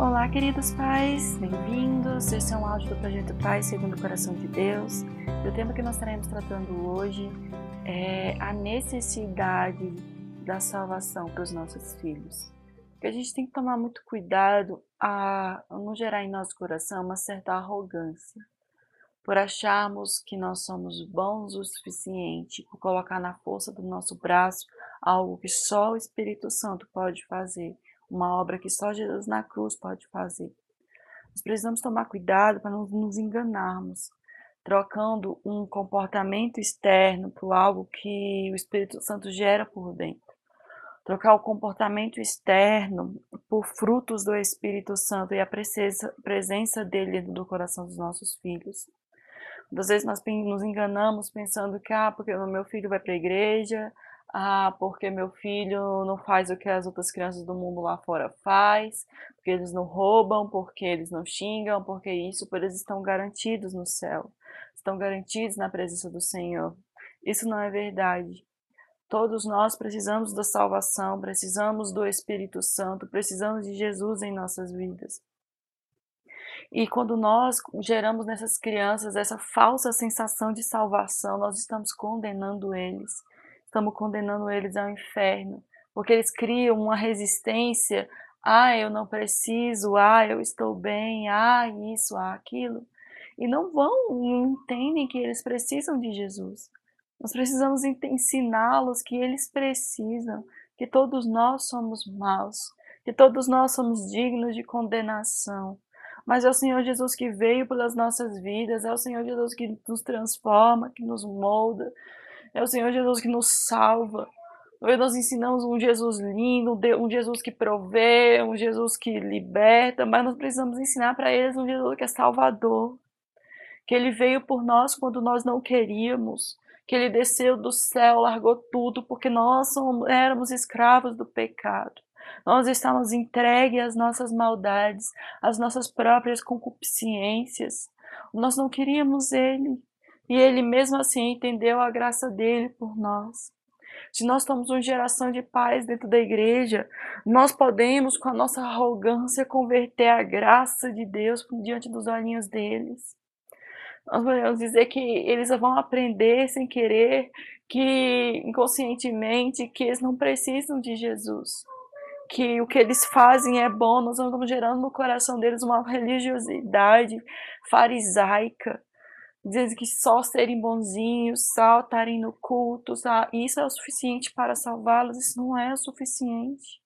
Olá, queridos pais, bem-vindos. Esse é um áudio do Projeto Pai segundo o Coração de Deus. E o tema que nós estaremos tratando hoje é a necessidade da salvação para os nossos filhos. Que a gente tem que tomar muito cuidado a não gerar em nosso coração uma certa arrogância, por acharmos que nós somos bons o suficiente, por colocar na força do nosso braço algo que só o Espírito Santo pode fazer uma obra que só Jesus na cruz pode fazer. Nós precisamos tomar cuidado para não nos enganarmos, trocando um comportamento externo por algo que o Espírito Santo gera por dentro. Trocar o comportamento externo por frutos do Espírito Santo e a presença, dele dentro do coração dos nossos filhos. Muitas vezes nós nos enganamos pensando que, ah, porque o meu filho vai para a igreja, ah, porque meu filho não faz o que as outras crianças do mundo lá fora faz, porque eles não roubam, porque eles não xingam, porque isso, porque eles estão garantidos no céu, estão garantidos na presença do Senhor. Isso não é verdade. Todos nós precisamos da salvação, precisamos do Espírito Santo, precisamos de Jesus em nossas vidas. E quando nós geramos nessas crianças essa falsa sensação de salvação, nós estamos condenando eles estamos condenando eles ao inferno, porque eles criam uma resistência. Ah, eu não preciso, ah, eu estou bem, ah, isso, ah, aquilo. E não vão, não entendem que eles precisam de Jesus. Nós precisamos ensiná-los que eles precisam, que todos nós somos maus, que todos nós somos dignos de condenação. Mas é o Senhor Jesus que veio pelas nossas vidas, é o Senhor Jesus que nos transforma, que nos molda, é o Senhor Jesus que nos salva. Nós ensinamos um Jesus lindo, um Jesus que provê, um Jesus que liberta, mas nós precisamos ensinar para eles um Jesus que é salvador. Que ele veio por nós quando nós não queríamos, que ele desceu do céu, largou tudo, porque nós éramos escravos do pecado. Nós estávamos entregues às nossas maldades, às nossas próprias concupiscências. Nós não queríamos ele, e ele mesmo assim entendeu a graça dele por nós. Se nós somos uma geração de pais dentro da igreja, nós podemos, com a nossa arrogância, converter a graça de Deus diante dos olhinhos deles. Nós podemos dizer que eles vão aprender sem querer, que inconscientemente, que eles não precisam de Jesus. Que o que eles fazem é bom, nós estamos gerando no coração deles uma religiosidade farisaica, dizendo que só serem bonzinhos, só estarem no culto, isso é o suficiente para salvá-los, isso não é o suficiente.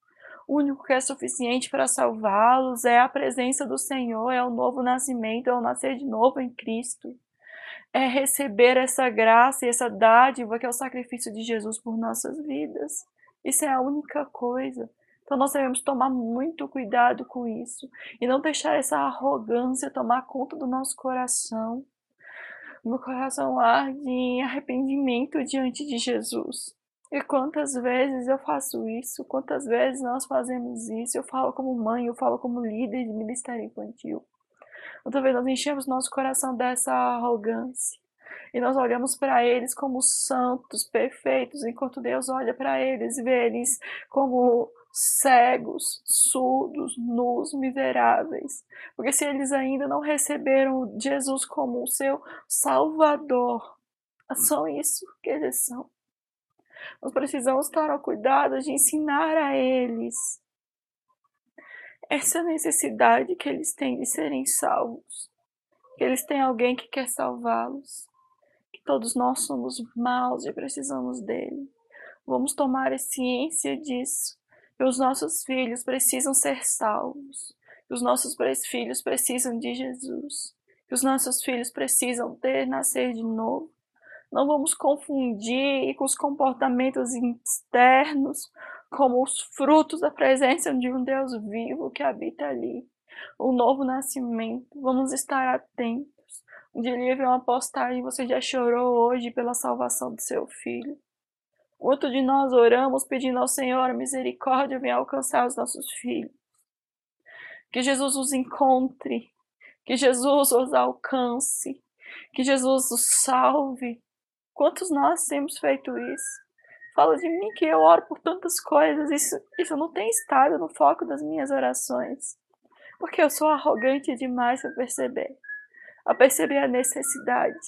O único que é suficiente para salvá-los é a presença do Senhor, é o novo nascimento, é o nascer de novo em Cristo. É receber essa graça e essa dádiva que é o sacrifício de Jesus por nossas vidas. Isso é a única coisa. Então nós devemos tomar muito cuidado com isso e não deixar essa arrogância tomar conta do nosso coração meu coração arde em arrependimento diante de Jesus. E quantas vezes eu faço isso, quantas vezes nós fazemos isso, eu falo como mãe, eu falo como líder de ministério infantil. Outra vez nós enchemos nosso coração dessa arrogância. E nós olhamos para eles como santos, perfeitos, enquanto Deus olha para eles e vê eles como cegos, surdos, nus, miseráveis. Porque se eles ainda não receberam Jesus como o seu Salvador, é só isso que eles são. Nós precisamos estar ao cuidado de ensinar a eles essa necessidade que eles têm de serem salvos, que eles têm alguém que quer salvá-los, que todos nós somos maus e precisamos dele. Vamos tomar ciência disso que os nossos filhos precisam ser salvos, que os nossos filhos precisam de Jesus, que os nossos filhos precisam ter nascer de novo. Não vamos confundir com os comportamentos externos como os frutos da presença de um Deus vivo que habita ali. O novo nascimento. Vamos estar atentos. Um dia ele uma postagem, você já chorou hoje pela salvação do seu filho. Quanto de nós oramos pedindo ao Senhor misericórdia venha alcançar os nossos filhos. Que Jesus os encontre, que Jesus os alcance, que Jesus os salve. Quantos nós temos feito isso? Fala de mim que eu oro por tantas coisas, isso, isso não tem estado no foco das minhas orações. Porque eu sou arrogante demais para perceber. A perceber a necessidade.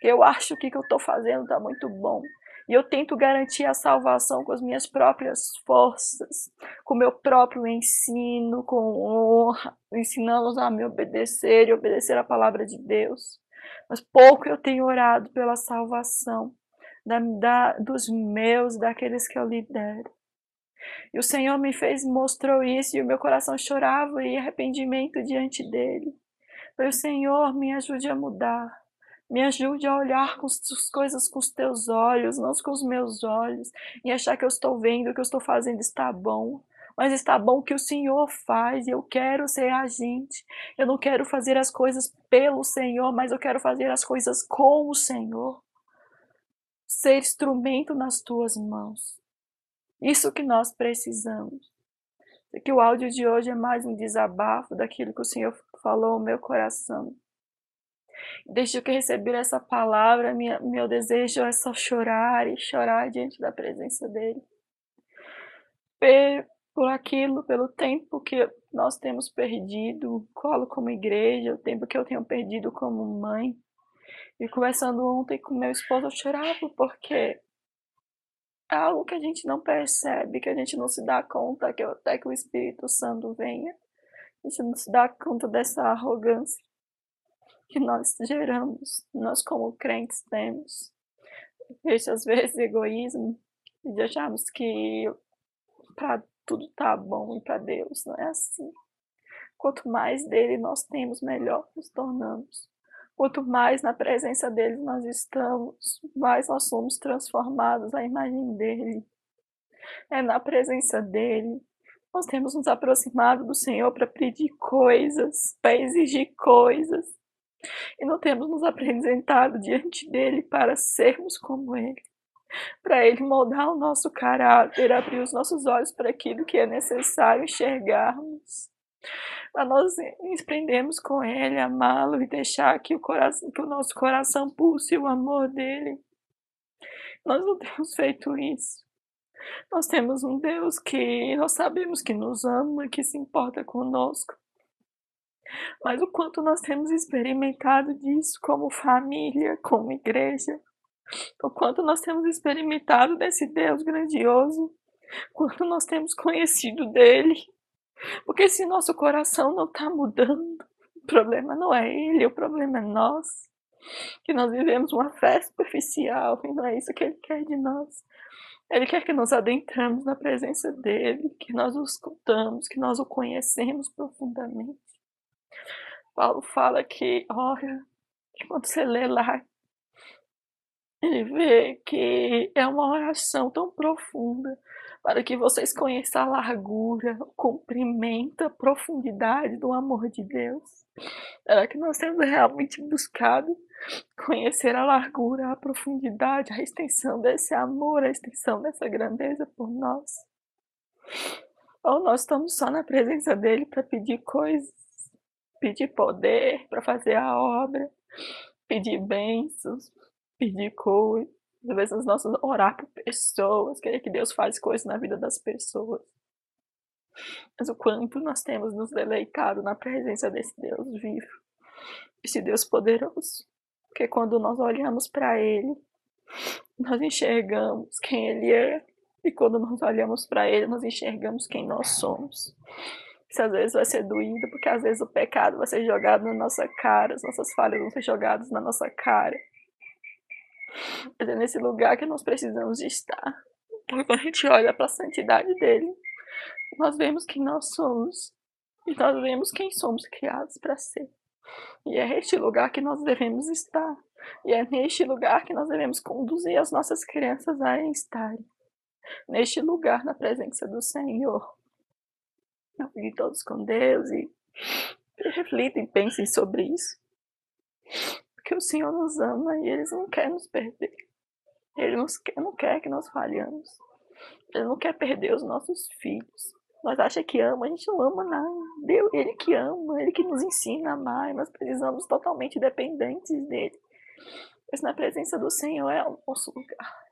Eu acho que o que eu estou fazendo está muito bom. E eu tento garantir a salvação com as minhas próprias forças, com o meu próprio ensino, com honra, ensinando a me obedecer e obedecer a palavra de Deus. Mas pouco eu tenho orado pela salvação da, da, dos meus, daqueles que eu lidero. E o Senhor me fez, mostrou isso, e o meu coração chorava em arrependimento diante dele. Falei, Senhor, me ajude a mudar. Me ajude a olhar com as coisas com os teus olhos, não com os meus olhos, e achar que eu estou vendo, que eu estou fazendo está bom. Mas está bom que o Senhor faz, e eu quero ser agente. Eu não quero fazer as coisas pelo Senhor, mas eu quero fazer as coisas com o Senhor. Ser instrumento nas tuas mãos. Isso que nós precisamos. Que o áudio de hoje é mais um desabafo daquilo que o Senhor falou no meu coração. Desde que recebi essa palavra, minha, meu desejo é só chorar e chorar diante da presença dele. Por aquilo, pelo tempo que nós temos perdido, colo como igreja, o tempo que eu tenho perdido como mãe. E conversando ontem com meu esposo, eu chorava porque é algo que a gente não percebe, que a gente não se dá conta, que até que o Espírito Santo venha. A gente não se dá conta dessa arrogância que nós geramos, nós como crentes temos. Veja, às vezes, egoísmo de acharmos que para tudo tá bom e para Deus não é assim. Quanto mais dele nós temos, melhor nos tornamos. Quanto mais na presença dele nós estamos, mais nós somos transformados à imagem dele. É na presença dele. Nós temos nos aproximado do Senhor para pedir coisas, para exigir coisas, e não temos nos apresentado diante dele para sermos como ele. Para ele moldar o nosso caráter, abrir os nossos olhos para aquilo que é necessário enxergarmos. Para nós nos prendermos com ele, amá-lo e deixar que o, coração, que o nosso coração pulse o amor dele. Nós não temos feito isso. Nós temos um Deus que nós sabemos que nos ama, que se importa conosco. Mas o quanto nós temos experimentado disso como família, como igreja, o quanto nós temos experimentado desse Deus grandioso, quanto nós temos conhecido dele. Porque se nosso coração não está mudando, o problema não é ele, o problema é nós. Que nós vivemos uma fé superficial e não é isso que ele quer de nós. Ele quer que nós adentramos na presença dele, que nós o escutamos, que nós o conhecemos profundamente. Paulo fala que, olha, quando você lê lá, ele vê que é uma oração tão profunda para que vocês conheçam a largura, o comprimento, a profundidade do amor de Deus. Será que nós temos realmente buscado conhecer a largura, a profundidade, a extensão desse amor, a extensão dessa grandeza por nós? Ou nós estamos só na presença dele para pedir coisas pedir poder para fazer a obra, pedir bênçãos, pedir coisas, às vezes nós orar por pessoas, querer que Deus faz coisas na vida das pessoas. Mas o quanto nós temos nos deleitado na presença desse Deus vivo, esse Deus poderoso. Porque quando nós olhamos para Ele, nós enxergamos quem Ele é. E quando nós olhamos para Ele, nós enxergamos quem nós somos. Isso às vezes vai ser doído, porque às vezes o pecado vai ser jogado na nossa cara, as nossas falhas vão ser jogadas na nossa cara. Mas é nesse lugar que nós precisamos estar. Porque quando a gente olha para a santidade dele, nós vemos quem nós somos. E nós vemos quem somos criados para ser. E é este lugar que nós devemos estar. E é neste lugar que nós devemos conduzir as nossas crianças a estarem. Neste lugar, na presença do Senhor. Fiquem todos com Deus e reflitem, pensem sobre isso. Porque o Senhor nos ama e Ele não quer nos perder. Ele não quer que nós falhamos. Ele não quer perder os nossos filhos. Nós achamos que ama, a gente não ama nada. Deus, Ele que ama, Ele que nos ensina a amar. Nós precisamos totalmente dependentes dele. Mas na presença do Senhor é o nosso lugar.